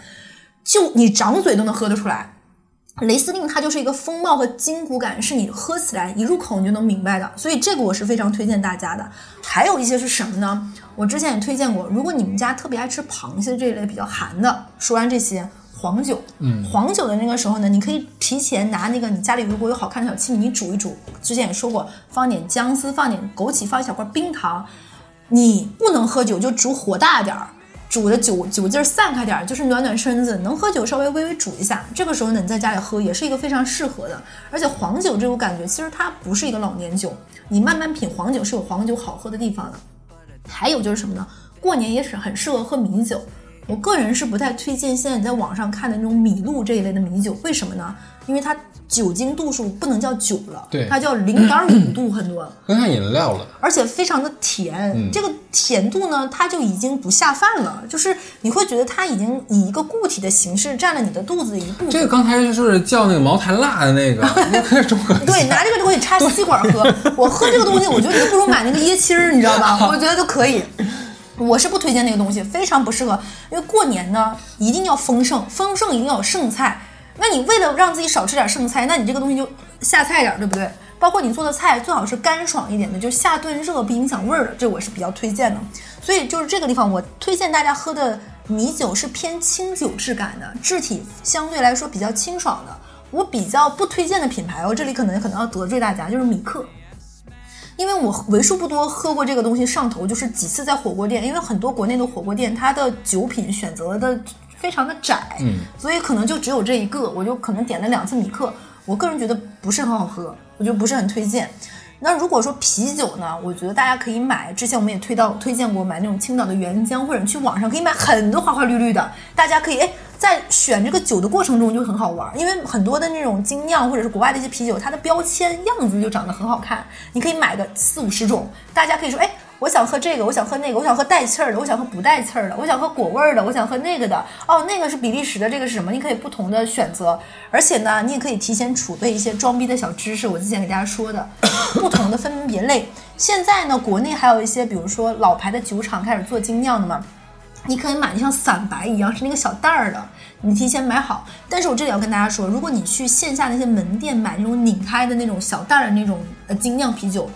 就你掌嘴都能喝得出来。雷司令它就是一个风貌和筋骨感，是你喝起来一入口你就能明白的，所以这个我是非常推荐大家的。还有一些是什么呢？我之前也推荐过，如果你们家特别爱吃螃蟹这一类比较寒的，说完这些。黄酒，嗯，黄酒的那个时候呢，你可以提前拿那个你家里如果有好看的小器皿，你煮一煮。之前也说过，放点姜丝，放点枸杞，放一小块冰糖。你不能喝酒就煮火大点儿，煮的酒酒劲儿散开点儿，就是暖暖身子，能喝酒稍微微微煮一下，这个时候呢，你在家里喝也是一个非常适合的。而且黄酒这种感觉，其实它不是一个老年酒，你慢慢品黄酒是有黄酒好喝的地方的。还有就是什么呢？过年也是很适合喝米酒。我个人是不太推荐现在你在网上看的那种米露这一类的米酒，为什么呢？因为它酒精度数不能叫酒了，对它叫零点五度很多。跟上饮料了。而且非常的甜，嗯这个甜度呢，它就已经不下饭了，就是你会觉得它已经以一个固体的形式占了你的肚子的一部分。这个刚才就是叫那个茅台辣的那个，*laughs* 中和对，拿这个就可以插吸管喝。我喝这个东西，我觉得你不如买那个椰青儿，你知道吧？我觉得都可以。我是不推荐那个东西，非常不适合，因为过年呢一定要丰盛，丰盛一定要有剩菜。那你为了让自己少吃点剩菜，那你这个东西就下菜点儿，对不对？包括你做的菜最好是干爽一点的，就下顿热不影响味儿的，这我是比较推荐的。所以就是这个地方，我推荐大家喝的米酒是偏清酒质感的，质体相对来说比较清爽的。我比较不推荐的品牌，我这里可能可能要得罪大家，就是米克。因为我为数不多喝过这个东西上头，就是几次在火锅店，因为很多国内的火锅店它的酒品选择的非常的窄，嗯，所以可能就只有这一个，我就可能点了两次米克，我个人觉得不是很好喝，我就不是很推荐。那如果说啤酒呢，我觉得大家可以买，之前我们也推到推荐过买那种青岛的原浆，或者你去网上可以买很多花花绿绿的，大家可以哎在选这个酒的过程中就很好玩，因为很多的那种精酿或者是国外的一些啤酒，它的标签样子就长得很好看，你可以买个四五十种，大家可以说哎。我想喝这个，我想喝那个，我想喝带气儿的，我想喝不带气儿的，我想喝果味儿的，我想喝那个的。哦，那个是比利时的，这个是什么？你可以不同的选择，而且呢，你也可以提前储备一些装逼的小知识。我之前给大家说的，不同的分门别类。现在呢，国内还有一些，比如说老牌的酒厂开始做精酿的嘛，你可以买你像散白一样，是那个小袋儿的，你提前买好。但是我这里要跟大家说，如果你去线下那些门店买那种拧开的那种小袋儿的那种呃精酿啤酒。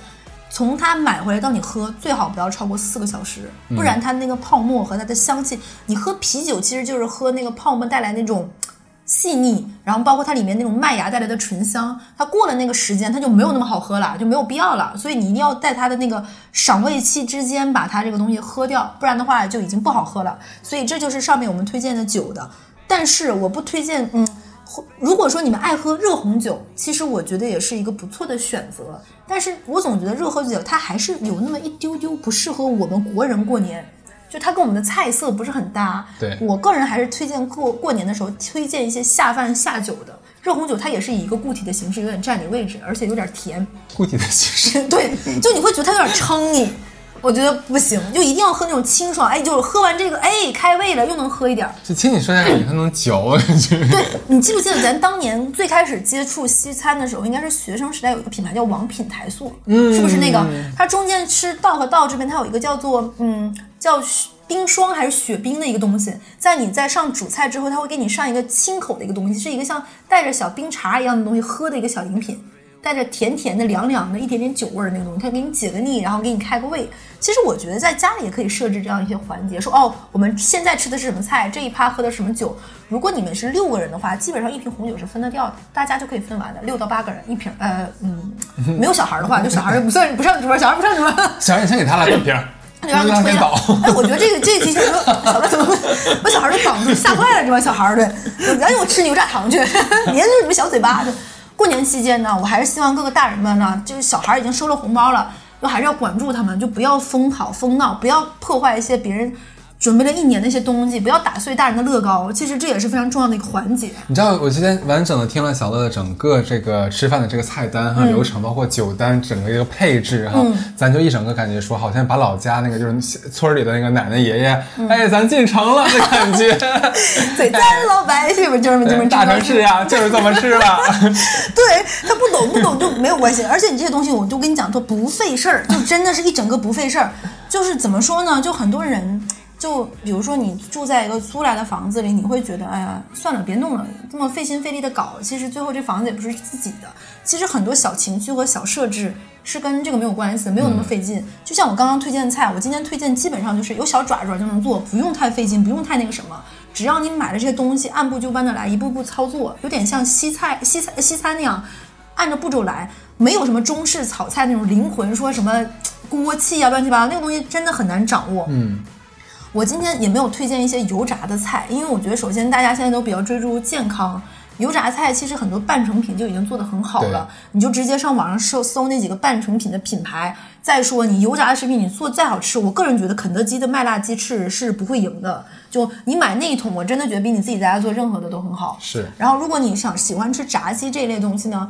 从它买回来到你喝，最好不要超过四个小时，不然它那个泡沫和它的香气，你喝啤酒其实就是喝那个泡沫带来那种细腻，然后包括它里面那种麦芽带来的醇香，它过了那个时间，它就没有那么好喝了，就没有必要了。所以你一定要在它的那个赏味期之间把它这个东西喝掉，不然的话就已经不好喝了。所以这就是上面我们推荐的酒的，但是我不推荐，嗯。如果说你们爱喝热红酒，其实我觉得也是一个不错的选择。但是我总觉得热红酒它还是有那么一丢丢不适合我们国人过年，就它跟我们的菜色不是很搭。对我个人还是推荐过过年的时候推荐一些下饭下酒的热红酒，它也是以一个固体的形式，有点占你位置，而且有点甜。固体的形式。*laughs* 对，就你会觉得它有点撑你。*laughs* 我觉得不行，就一定要喝那种清爽，哎，就是喝完这个，哎，开胃了，又能喝一点儿。就听你说下来，它能嚼，我感觉。对你记不记得咱当年最开始接触西餐的时候，应该是学生时代有一个品牌叫王品台塑，嗯，是不是那个？它中间吃道和道这边，它有一个叫做嗯叫雪冰霜还是雪冰的一个东西，在你在上主菜之后，它会给你上一个清口的一个东西，是一个像带着小冰碴一样的东西喝的一个小饮品。带着甜甜的、凉凉的、一点点酒味儿的那个东西，它给你解个腻，然后给你开个胃。其实我觉得在家里也可以设置这样一些环节，说哦，我们现在吃的是什么菜，这一趴喝的什么酒。如果你们是六个人的话，基本上一瓶红酒是分得掉的，大家就可以分完的。六到八个人一瓶，呃，嗯，没有小孩的话，就小孩不算不上桌，小孩不上桌。*laughs* 小孩，你先给他来半瓶，就让他吹。哎，我觉得这个这个提醒说，小孩怎么把小孩都绑住，吓坏了这帮小孩儿对。赶紧我吃牛轧糖去，*laughs* 黏住你们小嘴巴就。过年期间呢，我还是希望各个大人们呢，就是小孩已经收了红包了，就还是要管住他们，就不要疯跑疯闹，不要破坏一些别人准备了一年的一些东西，不要打碎大人的乐高。其实这也是非常重要的一个环节。你知道，我今天完整的听了小乐的整个这个吃饭的这个菜单和、流程，包括酒单整个一个配置哈，咱就一整个感觉说，好像把老家那个就是村里的那个奶奶爷爷，哎，咱进城了的感觉。*laughs* 对，咱老百姓们就是这么大城市呀，就是这么吃了。*laughs* 对他不懂不懂就没有关系，而且你这些东西我都跟你讲说不费事儿，就真的是一整个不费事儿。就是怎么说呢？就很多人，就比如说你住在一个租来的房子里，你会觉得哎呀算了，别弄了，这么费心费力的搞，其实最后这房子也不是自己的。其实很多小情趣和小设置是跟这个没有关系，没有那么费劲。就像我刚刚推荐的菜，我今天推荐基本上就是有小爪爪就能做，不用太费劲，不用太那个什么。只要你买了这些东西，按部就班的来，一步步操作，有点像西菜、西餐、西餐那样，按照步骤来，没有什么中式炒菜那种灵魂，说什么锅气啊、乱七八糟那个东西真的很难掌握。嗯，我今天也没有推荐一些油炸的菜，因为我觉得首先大家现在都比较追逐健康。油炸菜其实很多半成品就已经做得很好了，你就直接上网上搜搜那几个半成品的品牌。再说你油炸的食品你做再好吃，我个人觉得肯德基的麦辣鸡翅是不会赢的。就你买那一桶，我真的觉得比你自己在家做任何的都很好。是。然后如果你想喜欢吃炸鸡这一类东西呢？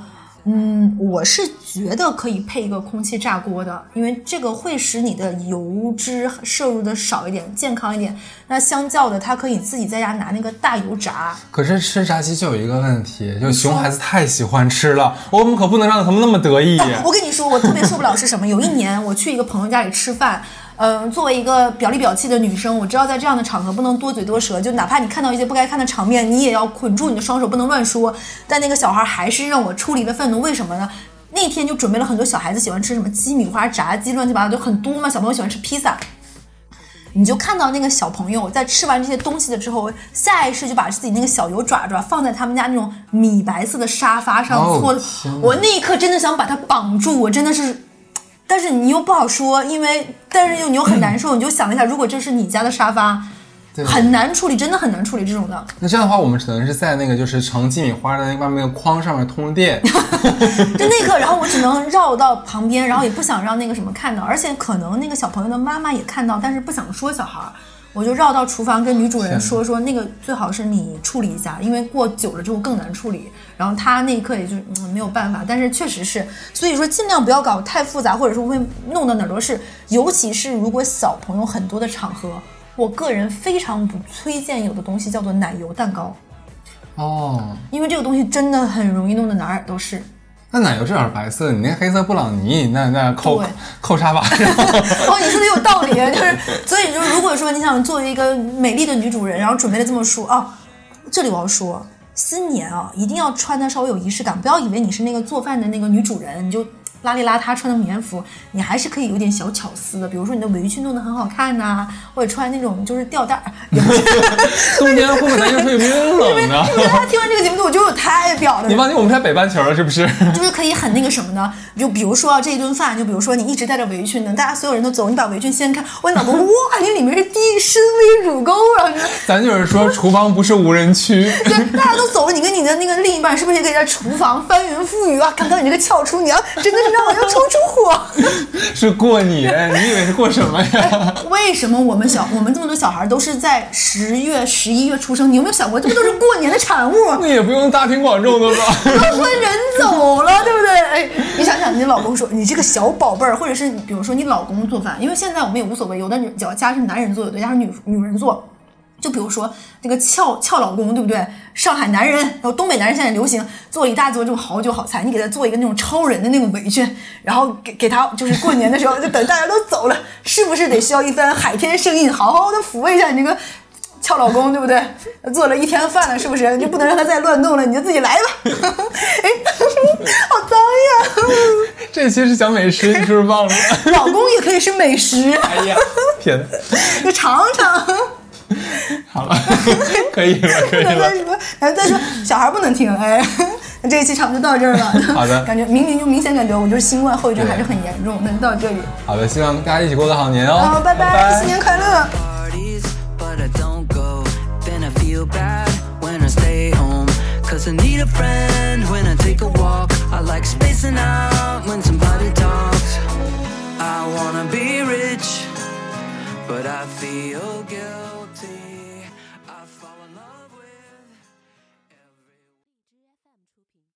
嗯，我是觉得可以配一个空气炸锅的，因为这个会使你的油脂摄入的少一点，健康一点。那相较的，它可以自己在家拿那个大油炸。可是吃炸鸡就有一个问题，就熊孩子太喜欢吃了，我们可不能让他们那么得意。*laughs* 我跟你说，我特别受不了是什么？有一年我去一个朋友家里吃饭。嗯，作为一个表里表气的女生，我知道在这样的场合不能多嘴多舌，就哪怕你看到一些不该看的场面，你也要捆住你的双手，不能乱说。但那个小孩还是让我出离了愤怒，为什么呢？那天就准备了很多小孩子喜欢吃什么鸡米花、炸鸡，乱七八糟就很多嘛。小朋友喜欢吃披萨，你就看到那个小朋友在吃完这些东西的之后，下意识就把自己那个小油爪爪放在他们家那种米白色的沙发上搓。我那一刻真的想把他绑住，我真的是。但是你又不好说，因为但是又你又很难受，你就想了一下，如果这是你家的沙发，很难处理，真的很难处理这种的。那这样的话，我们只能是在那个就是盛鸡米花的那外面那个框上面通电。*laughs* 就那一刻，然后我只能绕到旁边，然后也不想让那个什么看到，而且可能那个小朋友的妈妈也看到，但是不想说小孩儿。我就绕到厨房跟女主人说说，那个最好是你处理一下，因为过久了之后更难处理。然后他那一刻也就没有办法，但是确实是，所以说尽量不要搞太复杂，或者说会弄到哪儿都是。尤其是如果小朋友很多的场合，我个人非常不推荐有的东西叫做奶油蛋糕。哦，因为这个东西真的很容易弄得哪儿都是。那奶油这点白色，你那黑色布朗尼，那那扣扣沙发上。*laughs* 哦，你说的有道理，就是所以就是如果说你想作为一个美丽的女主人，然后准备了这么说啊，这里我要说，新年啊一定要穿的稍微有仪式感，不要以为你是那个做饭的那个女主人，你就。邋里邋遢穿的棉服，你还是可以有点小巧思的，比如说你的围裙弄得很好看呐，或者穿那种就是吊带儿。冬天会不会有点冷呢？大家听完这个节目，我觉得我太表了。你忘记，我们是北半球了，是不是？*laughs* 就是可以很那个什么的，就比如说这一顿饭，就比如说你一直带着围裙呢，大家所有人都走，你把围裙掀开，我老公哇，你里面是低深 V 乳沟啊！咱就是说，厨房不是无人区。对，大家都走了，你跟你的那个另一半是不是也可以在厨房翻云覆雨啊？看到你这个俏厨娘，真的是。让我要冲出火，*laughs* 是过年？你以为是过什么呀？*laughs* 为什么我们小我们这么多小孩都是在十月、十一月出生？你有没有想过，这不都是过年的产物？*laughs* 那也不用大庭广众的吧？都说人走了，对不对？哎，你想想，你老公说你这个小宝贝儿，或者是比如说你老公做饭，因为现在我们也无所谓，有的女家是男人做，有的家是女女人做。就比如说那个俏俏老公，对不对？上海男人，然后东北男人现在流行做一大桌这种好酒好菜，你给他做一个那种超人的那种围裙，然后给给他就是过年的时候，就等大家都走了，是不是得需要一番海天盛宴，好好的抚慰一下你这个俏老公，对不对？做了一天饭了，是不是？你就不能让他再乱动了，你就自己来吧。*laughs* 哎，好脏呀！这期是讲美食，你是不是忘了？老公也可以是美食。哎呀，天，*laughs* 你尝尝。*laughs* 好了，*laughs* 可以了，*laughs* 可以了。再说，再说，小孩不能听。哎，那这一期差不多到这儿了。好的，感觉明明就明显感觉我就是新冠后遗症还是很严重。那就到这里。好的，希望大家一起过个好年哦。好，拜拜，新年快乐。but I feel guilty.